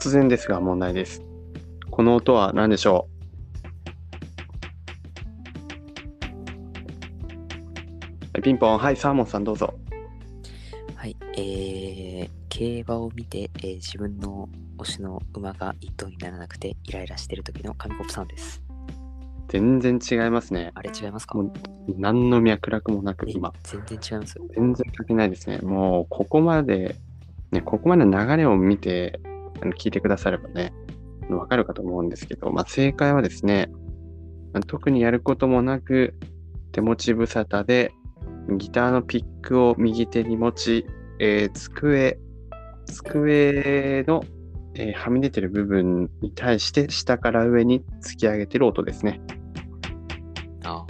突然ですが問題です。この音は何でしょう？ピンポン、はい、サーモンさんどうぞ。はい、えー、競馬を見て、えー自分の推しの馬が一頭にならなくてイライラしてる時の紙コップさんです。全然違いますね。あれ違いますか？もう何の脈絡もなくえ今。全然違います。全然関係ないですね。もうここまで、ね、ここまでの流れを見てあの聞いてくださればね、わかるかと思うんですけど、まあ、正解はですね、まあ特にやることもなく、手持ち無沙汰で、ギターのピックを右手に持ち、えー机、机の、えーはみ出てる部分に対して下から上に突き上げてる音ですね。ああ、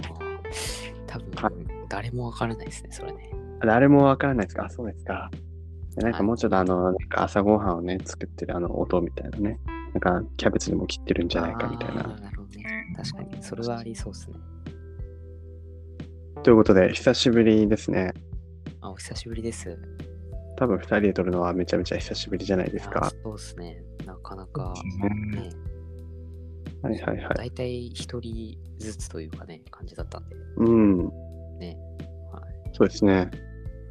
多分、は誰もわからないですね、それね。誰もわからないですか？あ、そうですか。でなんかもうちょっとあの、なんか朝ごはんをね、作ってるあの音みたいなね。なんかキャベツにも切ってるんじゃないかみたいな。なるほどね。確かに、それはありそうですね。ということで、久しぶりですね。あ、お久しぶりです。多分2人で撮るのはめちゃめちゃ久しぶりじゃないですあか。そうですね。なかなか、ねね、はいはいはい。大体一人ずつというかね、感じだったんで。うん。ね。はい。そうですね。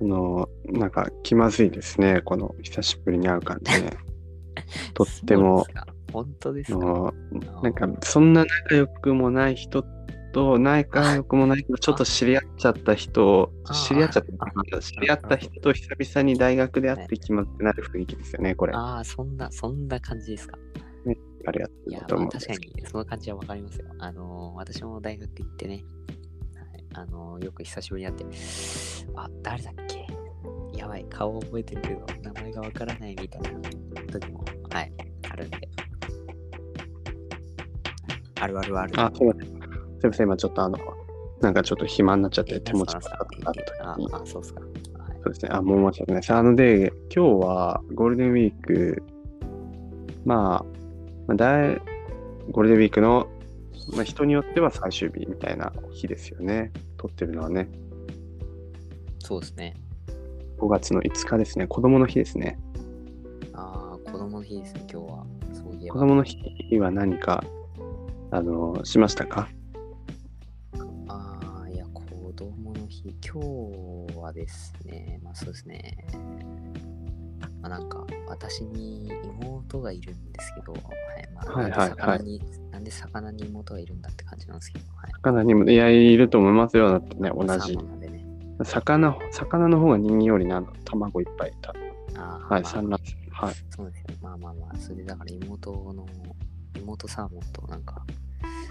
あの、なんか気まずいですね。この久しぶりに会う感じね。とっても。本当ですか？なんかそんな仲良くもない人と仲良くもないけど ちょっと知り合っちゃった人知り合っちゃった。あ知り合った人と久々に大学で会って気まずくなる雰囲気ですよねこれ。あああ、そんな、そんな感じですか？りがというや、とまあ、思う確かに、その感じはわかりますよ。あのー、私も大学行ってね、はい、あのー、よく久しぶりに会って、あ、誰だっけ？やばい、顔覚えてるけど、名前がわからないみたいな時も、はい、あるんで。あるあるある。どあすいませんすいません今ちょっとあのなんかちょっと暇になっちゃっえて手持ちがかかった時にああ、そうっすか。はいそうですね。あ、もう申し訳ないです。あので、今日はゴールデンウィーク、まあ、まあ、だいゴールデンウィークの、まあ、人によっては最終日みたいな日ですよね。撮ってるのはね。そうですね。5月の5日ですね。子供の日ですね。ああ、子供の日ですね、今日は。そういえば。子供の日は何か、あの、しましたか？ああ、いや、子供の日、今日はですね、まあそうですね、まあなんか、私に妹がいるんですけど、はい、まあ、はいはいはいなんで魚に、なんで魚に妹がいるんだって感じなんですけど、はい。魚にも、いや、いると思いますよ。だってね、同じ。魚、魚の方が人間よりな、卵いっぱいいた。ああ、はい、まあ産卵。はい。そうですよ。まあまあまあ、それでだから妹の、妹サーモンとなんか、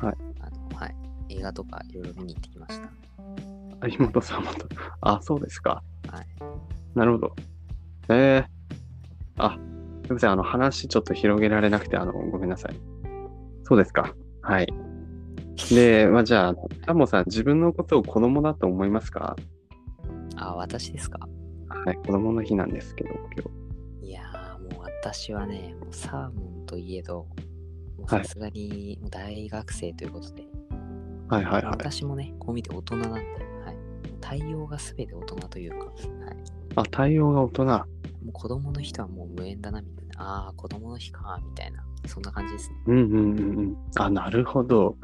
はい。あの、はい、映画とかいろいろ見に行ってきました。あ妹さんもと。あ、そうですか。はい。なるほど。ええあ、すみません。あの、話ちょっと広げられなくて、あの、ごめんなさい。そうですか。はい。で、まあ、じゃあ、タモさん、自分のことを子供だと思いますか？あ、私ですか？はい、子供の日なんですけど、今日。いやーもう私はね、もうサーモンといえど、さすがに大学生ということで、はいはいはい。私もね、こう見て大人なんで、はい、対応が全て大人というか、はい、あ、対応が大人。もう子供の人はもう無縁だなみたいな、ああ、子供の日か、みたいな、そんな感じですね。うんうんうんうん。あ、なるほど。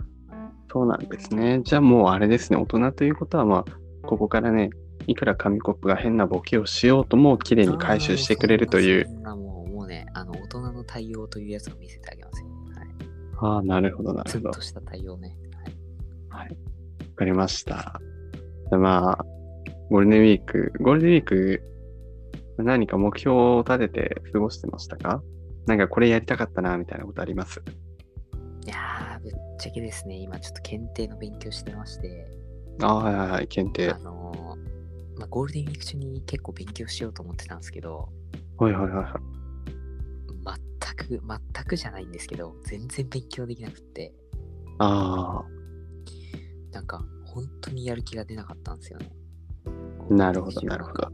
そうなんですね。じゃあもうあれですね。大人ということは、まあ、ここからね、いくら紙コップが変なボケをしようとも、綺麗に回収してくれるというそ。んなもう、もうね、あの、大人の対応というやつを見せてあげますよ。はい。ああ、なるほど、なるほど。ツンとした対応ね。はい。はい。わかりました。でまあ、ゴールデンウィーク、ゴールデンウィーク、何か目標を立てて過ごしてましたか？なんかこれやりたかったな、みたいなことあります？いやー、ぶっちゃけですね、今ちょっと検定の勉強してまして、ああ、はいはいはい、検定あ。のーまあ、ゴールデンウィーク中に結構勉強しようと思ってたんですけど、はいはいはいはい。全く、全くじゃないんですけど、全然勉強できなくって、あなんか、本当にやる気が出なかったんですよね。あ、なるほど、なるほど。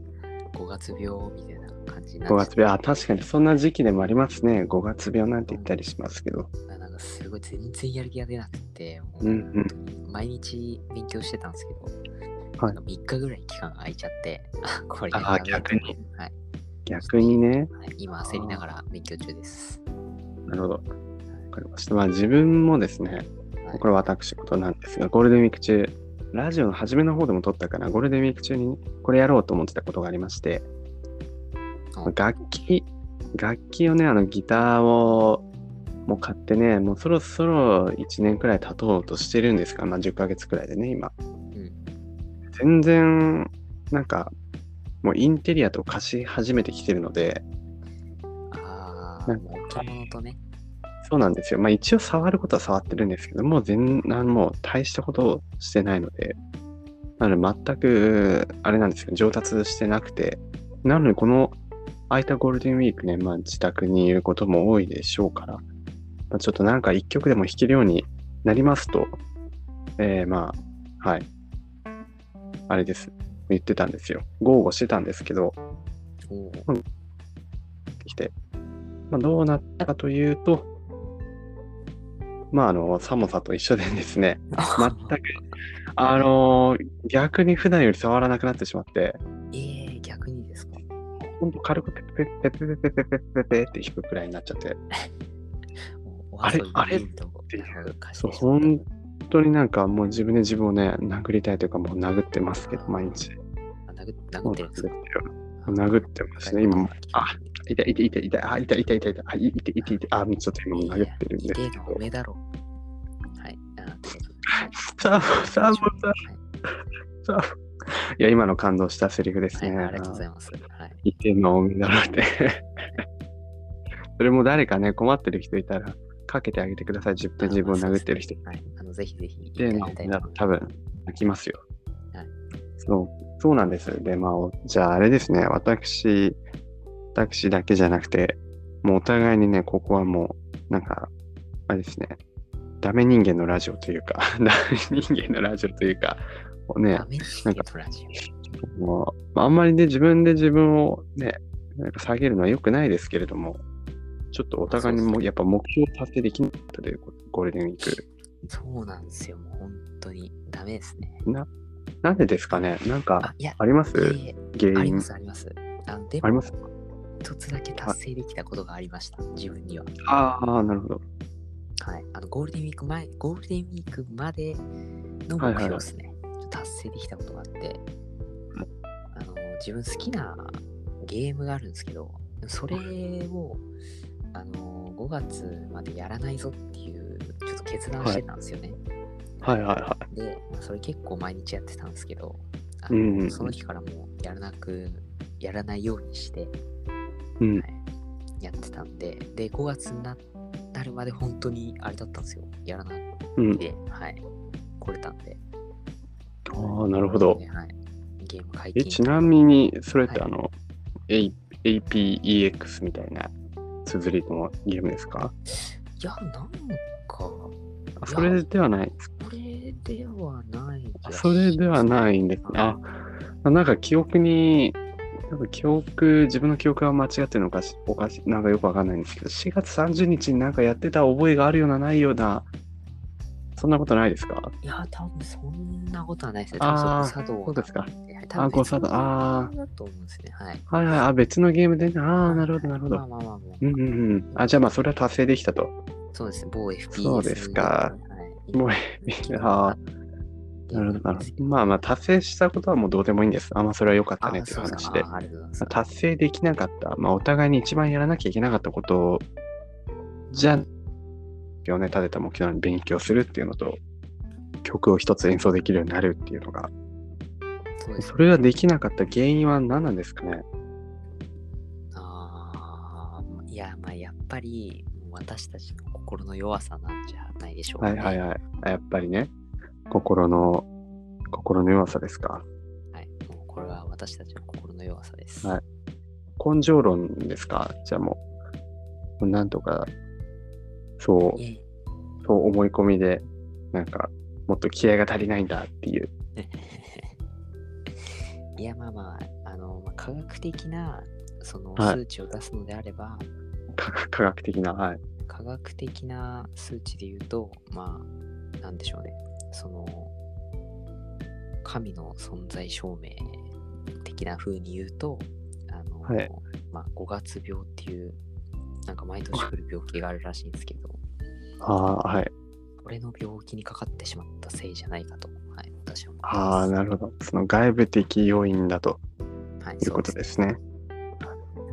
5月病みたいな感じにな5っ月病、あ、確かにそんな時期でもありますね。5月病なんて言ったりしますけど。て、なんかすごい全然やる気が出なくて、もううんうん毎日勉強してたんですけど、はいなんか3日ぐらい期間が空いちゃって、あ、これあ逆にはい、逆にね。はい。今焦りながら勉強中です。なるほど。わかりました。まあ自分もですね、はいこれは私事なんですが、ゴールデンウィーク中、ラジオの初めの方でも撮ったかな、ゴールデンウィーク中にこれやろうと思ってたことがありまして、うん楽器、楽器をね、あのギターをもう買ってね、もうそろそろ1年くらい経とうとしてるんですが、まあ10ヶ月くらいでね、今。うん。全然、なんか、もうインテリアと貸し始めてきてるので、ああ、なんもう置物とね。そうなんですよ。まあ一応触ることは触ってるんですけども、全然もう大したことをしてないので、なので全く、あれなんですよ、上達してなくて、なのでこの空いたゴールデンウィークね、まあ自宅にいることも多いでしょうから、まあ、ちょっとなんか一曲でも弾けるようになりますと、えー、まあ、はい。あれです。言ってたんですよ。豪語してたんですけど、て、まあ、どうなったかというと、まあ、あの、寒さと一緒でですね、全く、あの逆に普段より触らなくなってしまって、えー、逆にですか？ほんと軽くペペペペペペペペペペペって弾くくらいになっちゃって、あれあれ？ポイントていう。そう、当になんかもう自分で自分をね、殴りたいというかもう殴ってますけど、毎日。あ殴殴ってるんですか殴ってますね。今も、あ、痛い痛い痛い痛い、あ、痛い痛い痛い痛い、あ、痛い痛い痛いあ、ちょっと今も殴ってるんですけいのは。上だろう。はい。あということでサーモン、サいーモン。いや、今の感動したセリフですはい、ね。ありがとうございます。はい。言ってんのおめだろうって。それも誰かね、困ってる人いたら、かけてあげてください。10分自分を殴ってる人。はい。あの、ぜひぜひで、言のってあ多分、泣きますよ。はいそう、そうなんです。で、まあ、おじゃああれですね、私、私だけじゃなくて、もうお互いにね、ここはもう、なんか、あれですね、ダメ人間のラジオというか、ダメ人間のラジオというか、ねダ、メ人間のラジオ。もう、まああんまりね、自分で自分をね、なんか下げるのは良くないですけれども、ちょっとお互いにもやっぱ目標達成できなかったということゴールデンウィーク。そうなんですよ。もう本当にダメですね。なんでですかね？なんかあ、ります？原因？ありま。す、あります。あのでも、あります？一つだけ達成できたことがありました。自分には。ああ、なるほど。はい。あの、ゴールデンウィーク前、ゴールデンウィークまでの目標ですね。ちょっと達成できたことがあって、あの、自分好きなゲームがあるんですけど、それを、あの、5月までやらないぞっていう、ちょっと決断してたんですよね。はいはいはで、まあそれ結構毎日やってたんですけど、あのうんうんうんその日からもうやらなく、やらないようにして、い。うん。やってたんで、で、5月にななるまで本当にあれだったんですよ。やらないうん。で、はい、来れたんで。ああ、なるほど。ねはい、ゲーム解え、禁。ちなみに、それってはいあの、A- APEX みたいな綴りのゲームですか？いや、なんか、あそれではないですこれではない。それではないんですね。あ、なんか記憶に、なんか記憶、自分の記憶が間違ってるのかし、おかしい、なんかよくわかんないんですけど、4月30日になんかやってた覚えがあるような、ないような、そんなことないですか？いや、多分そんなことはないですね。あ分それ誤作動そうですかあ誤作動あーゲームだと思うんですね。はい。はいはい、あ、別のゲームでね、ああ、なるほど、なるほど。まあまあまあまあ。うんうんうん。あ、じゃあまあ、それは達成できたと。そうですね。某 FPS。そうですかはい。もう、ああ、なるほど、なるほど。まあまあ、達成したことはもうどうでもいいんです。あ、まあ、それは良かったねっていう話で。達成できなかった、まあ、お互いに一番やらなきゃいけなかったことを、じゃあ、今日ね、立てた目標に勉強するっていうのと、曲を一つ演奏できるようになるっていうのが、それができなかった原因は何なんですかね？ああ、いや、まあ、やっぱり、私たちの心の弱さなんじゃないでしょうか、ね。はいはいはい。あやっぱりね、心の、心の弱さですか？はい。もうこれは私たちの心の弱さです。はい根性論ですか？じゃあもう、なんとか、そう、いえそう思い込みで、なんか、もっと気合が足りないんだっていう。いや、まあまあ、あの、まあ、科学的な、そのはい数値を出すのであれば、か科学的な、はい。科学的な数値で言うと、まあ、なんでしょうね。その、神の存在証明的な風に言うと、あの、はいまあ、5月病っていうなんか毎年来る病気があるらしいんですけど、ああ、はい。これの病気にかかってしまったせいじゃないかと、はい、私は思います。ああ、なるほど。その外部的要因だとはい、いうことですね。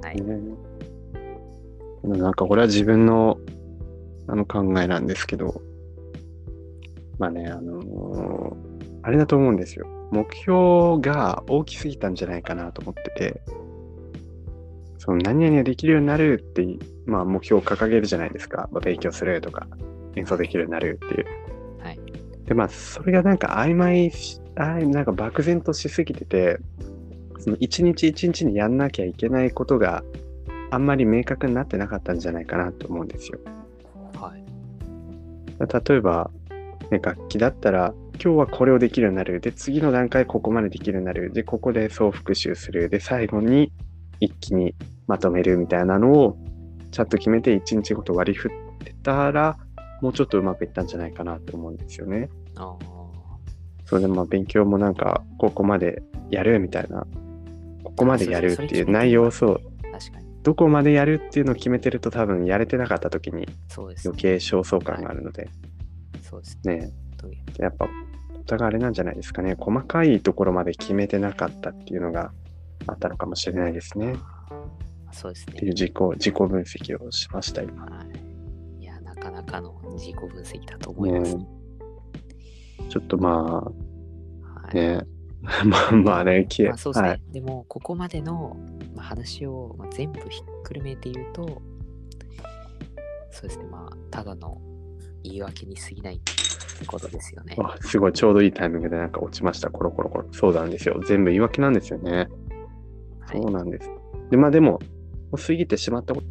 はい。ねなんかこれは自分のあの考えなんですけど、まあね、あのーあれだと思うんですよ。目標が大きすぎたんじゃないかなと思ってて、その何々ができるようになるって、まあ目標を掲げるじゃないですか。まあ勉強するとか、演奏できるようになるっていう。はい。で、まあ、それがなんか曖昧し、あいなんか漠然としすぎてて、その一日一日にやんなきゃいけないことがあんまり明確になってなかったんじゃないかなと思うんですよ。はい。例えば、ね、楽器だったら、今日はこれをできるようになる。で、次の段階ここまでできるようになる。で、ここで総復習する。で、最後に一気にまとめるみたいなのを、ちゃんと決めて一日ごと割り振ってたら、もうちょっとうまくいったんじゃないかなと思うんですよね。それでまあ勉強もなんか、ここまでやるみたいな、ここまでやるっていう内容をそう。どこまでやるっていうのを決めてると多分やれてなかった時に余計焦燥感があるので、そうですね、という。やっぱお互いあれなんじゃないですかね。細かいところまで決めてなかったっていうのがあったのかもしれないですね。そうですっていうね。自己、自己分析をしました、今。はい。いや、なかなかの自己分析だと思います。ねちょっとまはい あ、ね、まあまあね、きまあ、そうですね。はい。でも、ここまでの、まあ、話を、まあ、全部ひっくるめて言うと、そうですね。まあ、ただの言い訳に過ぎないってことですよね。あすごい、ちょうどいいタイミングでなんか落ちました。コロコロコロ。そうなんですよ。全部言い訳なんですよね。そうなんです。で、まあでも、過ぎてしまったこと